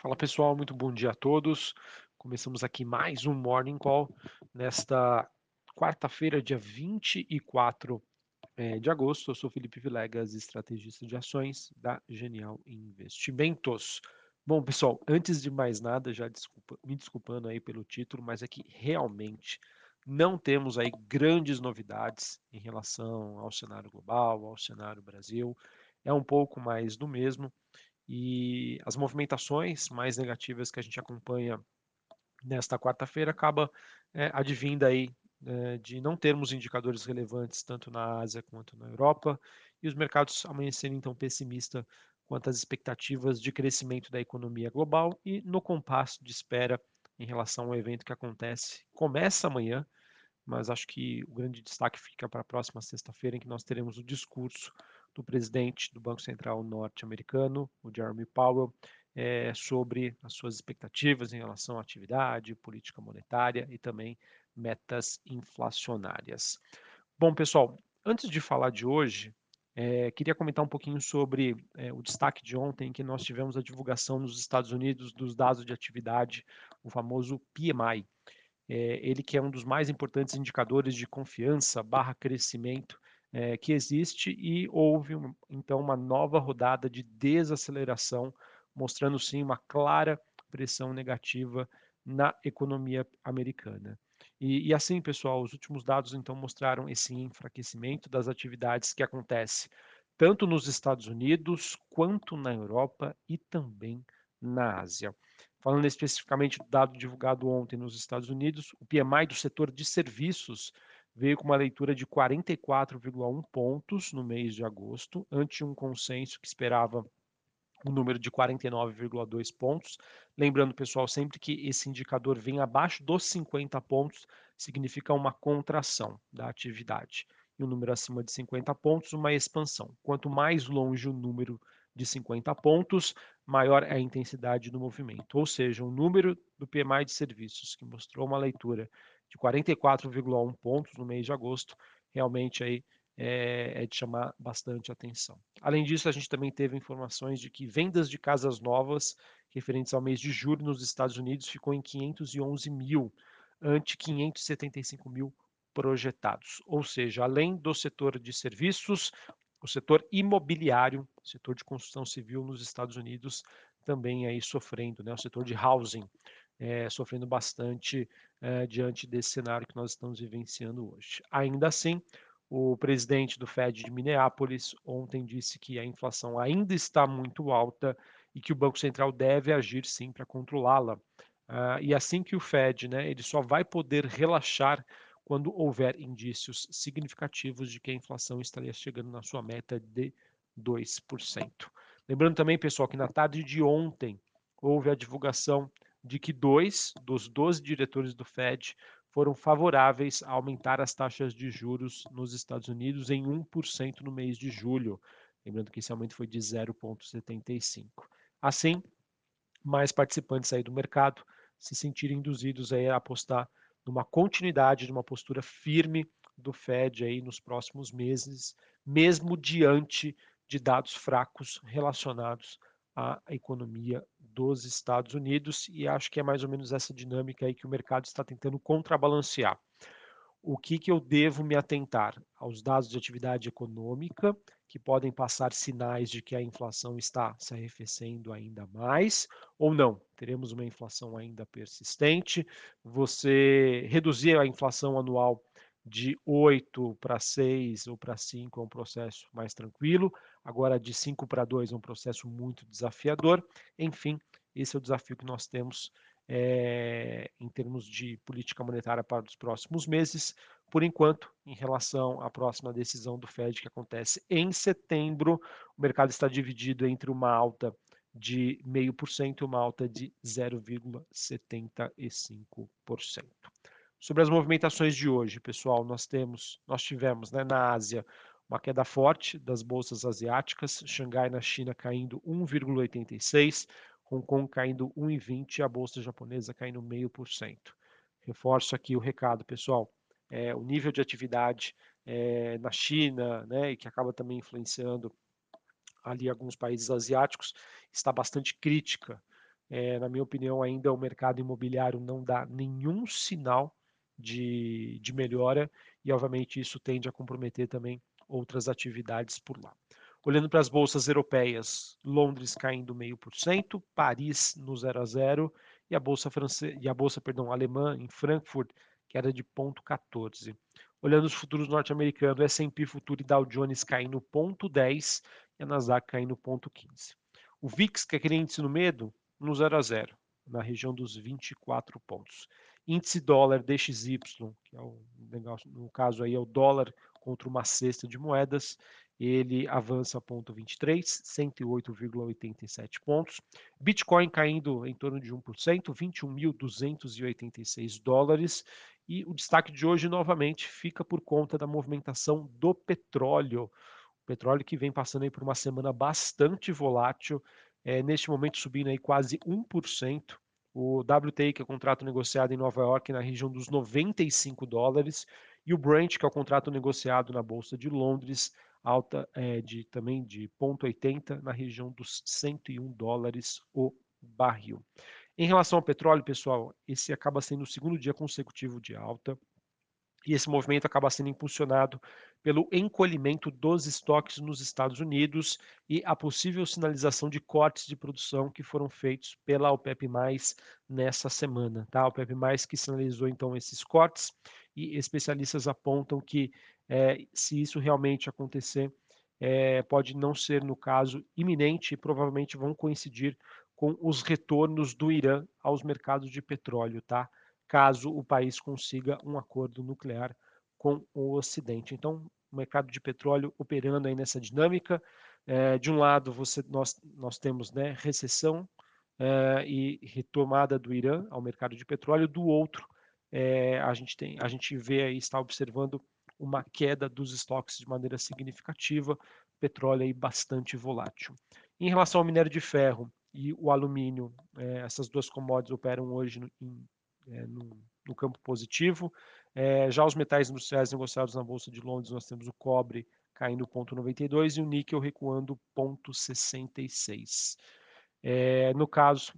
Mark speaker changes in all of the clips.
Speaker 1: Fala pessoal, muito bom dia a todos. Começamos aqui mais um Morning Call nesta quarta-feira, dia 24 eh, de agosto. Eu sou Felipe Vilegas, estrategista de ações da Genial Investimentos. Bom, pessoal, antes de mais nada, já desculpa, me desculpando aí pelo título, mas é que realmente não temos aí grandes novidades em relação ao cenário global, ao cenário Brasil. É um pouco mais do mesmo. E as movimentações mais negativas que a gente acompanha nesta quarta-feira acaba é, advindo aí é, de não termos indicadores relevantes tanto na Ásia quanto na Europa e os mercados amanhecerem então pessimistas quanto às expectativas de crescimento da economia global e no compasso de espera em relação ao evento que acontece começa amanhã, mas acho que o grande destaque fica para a próxima sexta-feira em que nós teremos o discurso do presidente do Banco Central norte-americano, o Jeremy Powell, é, sobre as suas expectativas em relação à atividade, política monetária e também metas inflacionárias. Bom, pessoal, antes de falar de hoje, é, queria comentar um pouquinho sobre é, o destaque de ontem, que nós tivemos a divulgação nos Estados Unidos dos dados de atividade, o famoso PMI. É, ele que é um dos mais importantes indicadores de confiança barra crescimento é, que existe e houve então uma nova rodada de desaceleração, mostrando sim uma clara pressão negativa na economia americana. E, e, assim, pessoal, os últimos dados então mostraram esse enfraquecimento das atividades que acontece tanto nos Estados Unidos quanto na Europa e também na Ásia. Falando especificamente do dado divulgado ontem nos Estados Unidos, o PMI do setor de serviços veio com uma leitura de 44,1 pontos no mês de agosto, ante um consenso que esperava um número de 49,2 pontos. Lembrando, pessoal, sempre que esse indicador vem abaixo dos 50 pontos, significa uma contração da atividade. E o um número acima de 50 pontos, uma expansão. Quanto mais longe o número de 50 pontos, maior é a intensidade do movimento. Ou seja, o número do PMI de serviços, que mostrou uma leitura de 44,1 pontos no mês de agosto, realmente aí é, é, de chamar bastante atenção. Além disso, a gente também teve informações de que vendas de casas novas referentes ao mês de julho nos Estados Unidos ficou em 511 mil, ante 575 mil projetados. Ou seja, além do setor de serviços, o setor imobiliário, o setor de construção civil nos Estados Unidos também aí sofrendo, né? O setor de housing é, sofrendo bastante é, diante desse cenário que nós estamos vivenciando hoje. Ainda assim, o presidente do Fed de Minneapolis ontem disse que a inflação ainda está muito alta e que o Banco Central deve agir sim para controlá-la. Uh, e assim que o Fed, né, ele só vai poder relaxar quando houver indícios significativos de que a inflação estaria chegando na sua meta de 2%. Lembrando também, pessoal, que na tarde de ontem houve a divulgação de que dois dos 12 diretores do Fed foram favoráveis a aumentar as taxas de juros nos Estados Unidos em 1% no mês de julho. Lembrando que esse aumento foi de 0,75. Assim, mais participantes aí do mercado se sentirem induzidos aí a apostar numa continuidade de uma postura firme do Fed aí nos próximos meses, mesmo diante de dados fracos relacionados à economia dos Estados Unidos e acho que é mais ou menos essa dinâmica aí que o mercado está tentando contrabalancear. O que, que eu devo me atentar? Aos dados de atividade econômica, que podem passar sinais de que a inflação está se arrefecendo ainda mais, ou não. Teremos uma inflação ainda persistente. Você reduzir a inflação anual de 8 para 6 ou para 5 é um processo mais tranquilo, agora de 5 para 2 é um processo muito desafiador. Enfim, esse é o desafio que nós temos é, em termos de política monetária para os próximos meses. Por enquanto, em relação à próxima decisão do Fed que acontece em setembro, o mercado está dividido entre uma alta de 0,5% e uma alta de 0,75%. Sobre as movimentações de hoje, pessoal, nós temos, nós tivemos né, na Ásia uma queda forte das bolsas asiáticas, Xangai na China caindo 1,86, Hong Kong caindo 1,20 e a bolsa japonesa caindo 0,5%. Reforço aqui o recado, pessoal. É, o nível de atividade é, na China, né, e que acaba também influenciando ali alguns países asiáticos, está bastante crítica. é, na minha opinião, ainda o mercado imobiliário não dá nenhum sinal de, de melhora e, obviamente, isso tende a comprometer também outras atividades por lá. Olhando para as bolsas europeias, Londres caindo 0,5%, Paris no 0 a 0 e a bolsa francesa e a bolsa, perdão, alemã em Frankfurt queda de 0,14. Olhando os futuros norte-americanos, S&P Futuro e Dow Jones caindo 0,10 e a Nasdaq caindo 0,15. O VIX, que é aquele índice no medo, no 0 a 0, na região dos 24 pontos. Índice dólar DXY, que é o no caso aí é o dólar contra uma cesta de moedas, ele avança ponto 23, 108,87 pontos. Bitcoin caindo em torno de 1%, 21.286 dólares. E o destaque de hoje, novamente, fica por conta da movimentação do petróleo. O petróleo que vem passando aí por uma semana bastante volátil, é, neste momento subindo aí quase 1%. O WTI, que é o contrato negociado em Nova York, na região dos 95 dólares, e o Brent, que é o contrato negociado na Bolsa de Londres, alta é, de também de 0,80 na região dos 101 dólares o barril. Em relação ao petróleo, pessoal, esse acaba sendo o segundo dia consecutivo de alta. E esse movimento acaba sendo impulsionado pelo encolhimento dos estoques nos Estados Unidos e a possível sinalização de cortes de produção que foram feitos pela OPEP+, nessa semana. Tá? A OPEP+, que sinalizou então esses cortes e especialistas apontam que é, se isso realmente acontecer, é, pode não ser no caso iminente e provavelmente vão coincidir com os retornos do Irã aos mercados de petróleo, tá? Caso o país consiga um acordo nuclear com o Ocidente. Então, o mercado de petróleo operando aí nessa dinâmica. É, de um lado, você, nós, nós temos né, recessão é, e retomada do Irã ao mercado de petróleo. Do outro, é, a gente tem, a gente vê aí está observando uma queda dos estoques de maneira significativa, petróleo aí bastante volátil. Em relação ao minério de ferro e o alumínio, essas duas commodities operam hoje em, é, no, no campo positivo. É, já os metais industriais negociados na Bolsa de Londres, nós temos o cobre caindo 0,92 e o níquel recuando 0,66. É, no caso,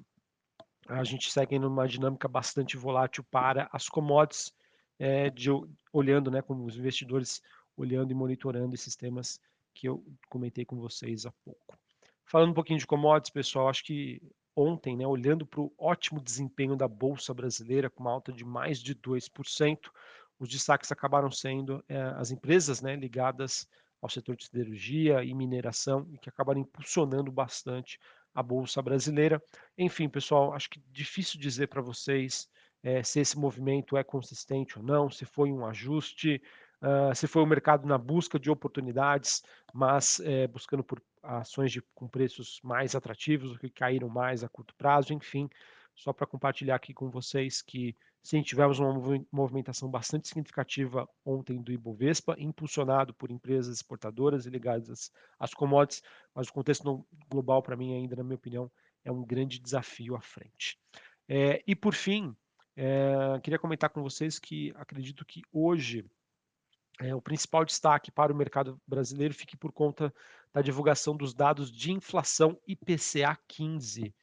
Speaker 1: a gente segue numa dinâmica bastante volátil para as commodities, é, de, olhando, né, como os investidores olhando e monitorando esses temas que eu comentei com vocês há pouco. Falando um pouquinho de commodities, pessoal, acho que ontem, né, olhando para o ótimo desempenho da Bolsa Brasileira, com uma alta de mais de 2%, os destaques acabaram sendo é, as empresas né, ligadas ao setor de siderurgia e mineração, e que acabaram impulsionando bastante a Bolsa Brasileira. Enfim, pessoal, acho que difícil dizer para vocês é, se esse movimento é consistente ou não, se foi um ajuste, uh, se foi o mercado na busca de oportunidades, mas é, buscando por ações de, com preços mais atrativos, que caíram mais a curto prazo, enfim, só para compartilhar aqui com vocês que sim, tivemos uma movimentação bastante significativa ontem do Ibovespa, impulsionado por empresas exportadoras e ligadas às commodities, mas o contexto global, para mim, ainda, na minha opinião, é um grande desafio à frente. É, e por fim, é, queria comentar com vocês que acredito que hoje é, o principal destaque para o mercado brasileiro fique por conta da divulgação dos dados de inflação IPCA 15.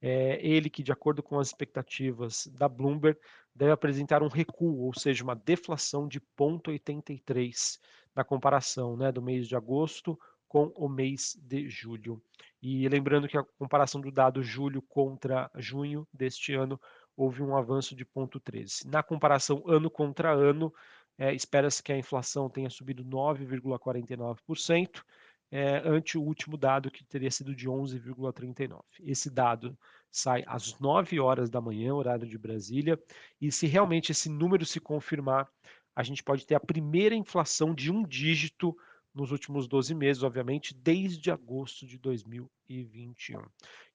Speaker 1: É, ele que, de acordo com as expectativas da Bloomberg, deve apresentar um recuo, ou seja, uma deflação de 0,83 na comparação né, do mês de agosto com o mês de julho. E lembrando que a comparação do dado julho contra junho deste ano houve um avanço de 0,13. Na comparação ano contra ano, é, espera-se que a inflação tenha subido 9,49%, é, ante o último dado que teria sido de 11,39%. Esse dado sai às 9 horas da manhã, horário de Brasília, e se realmente esse número se confirmar, a gente pode ter a primeira inflação de um dígito nos últimos 12 meses, obviamente, desde agosto de 2021.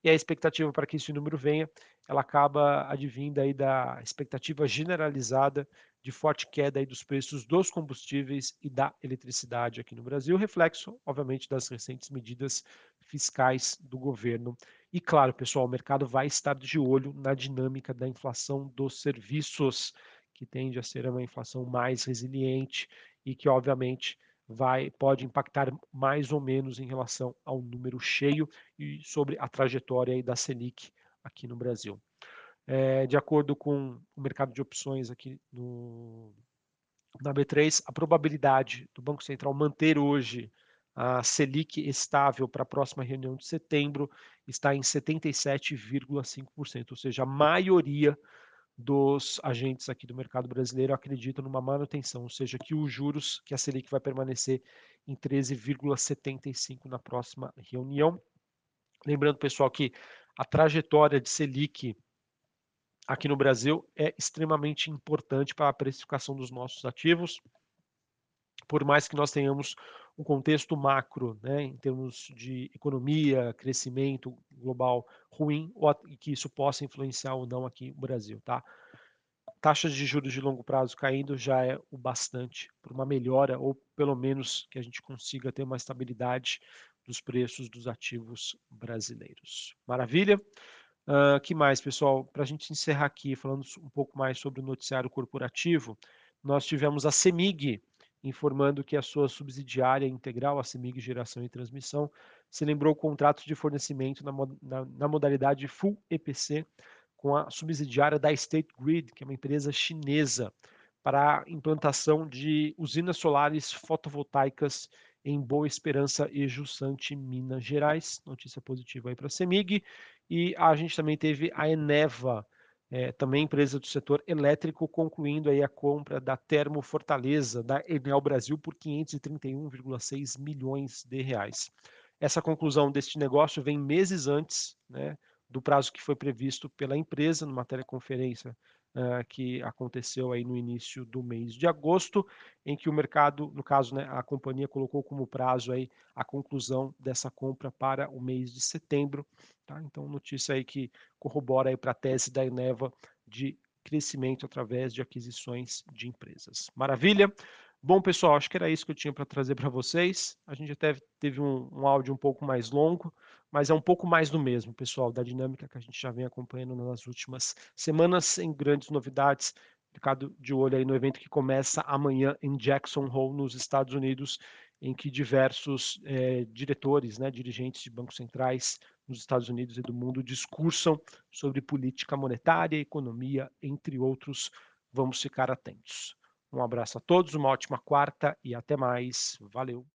Speaker 1: E a expectativa para que esse número venha, ela acaba advindo aí da expectativa generalizada de forte queda aí dos preços dos combustíveis e da eletricidade aqui no Brasil, reflexo, obviamente, das recentes medidas fiscais do governo. E claro, pessoal, o mercado vai estar de olho na dinâmica da inflação dos serviços, que tende a ser uma inflação mais resiliente e que, obviamente, vai pode impactar mais ou menos em relação ao número cheio e sobre a trajetória da Selic aqui no Brasil. É, de acordo com o mercado de opções aqui no, na B3, a probabilidade do Banco Central manter hoje a Selic estável para a próxima reunião de setembro está em 77,5%, ou seja, a maioria dos agentes aqui do mercado brasileiro acreditam numa manutenção, ou seja, que os juros, que a Selic vai permanecer em 13,75 na próxima reunião. Lembrando, pessoal, que a trajetória de Selic aqui no Brasil é extremamente importante para a precificação dos nossos ativos, por mais que nós tenhamos um contexto macro, né, em termos de economia, crescimento global ruim, ou que isso possa influenciar ou não aqui no Brasil, tá? Taxas de juros de longo prazo caindo já é o bastante para uma melhora, ou pelo menos que a gente consiga ter uma estabilidade dos preços dos ativos brasileiros. Maravilha? Uh, que mais, pessoal? Para a gente encerrar aqui, falando um pouco mais sobre o noticiário corporativo, nós tivemos a CEMIG, informando que a sua subsidiária integral, a CEMIG Geração e Transmissão, celebrou contratos de fornecimento na, na, na, modalidade Full EPC com a subsidiária da State Grid, que é uma empresa chinesa, para a implantação de usinas solares fotovoltaicas em Boa Esperança e Jussante, Minas Gerais. Notícia positiva aí para a CEMIG. E a gente também teve a Eneva, é, também empresa do setor elétrico, concluindo aí a compra da Termo Fortaleza, da Enel Brasil, por 531,6 milhões de reais. Essa conclusão deste negócio vem meses antes né, do prazo que foi previsto pela empresa, numa teleconferência uh, que aconteceu aí no início do mês de agosto, em que o mercado, no caso, né, a companhia colocou como prazo aí a conclusão dessa compra para o mês de setembro. Tá? Então, notícia aí que corrobora aí para a tese da Eneva de crescimento através de aquisições de empresas. Maravilha? Bom, pessoal, acho que era isso que eu tinha para trazer para vocês. A gente até teve um, um, áudio um pouco mais longo, mas é um pouco mais do mesmo, pessoal, da dinâmica que a gente já vem acompanhando nas últimas semanas, em grandes novidades. Ficado de olho aí no evento que começa amanhã em Jackson Hole, nos Estados Unidos, em que diversos é, diretores, né, dirigentes de bancos centrais nos Estados Unidos e do mundo discursam sobre política monetária, economia, entre outros. Vamos ficar atentos. Um abraço a todos, uma ótima quarta e até mais. Valeu!